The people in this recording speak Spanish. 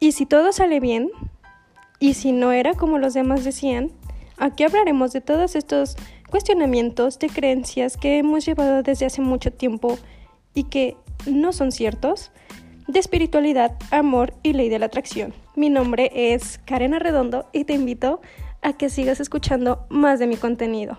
Y si todo sale bien, y si no era como los demás decían, aquí hablaremos de todos estos cuestionamientos de creencias que hemos llevado desde hace mucho tiempo y que no son ciertos, de espiritualidad, amor y ley de la atracción. Mi nombre es Karen Arredondo y te invito a que sigas escuchando más de mi contenido.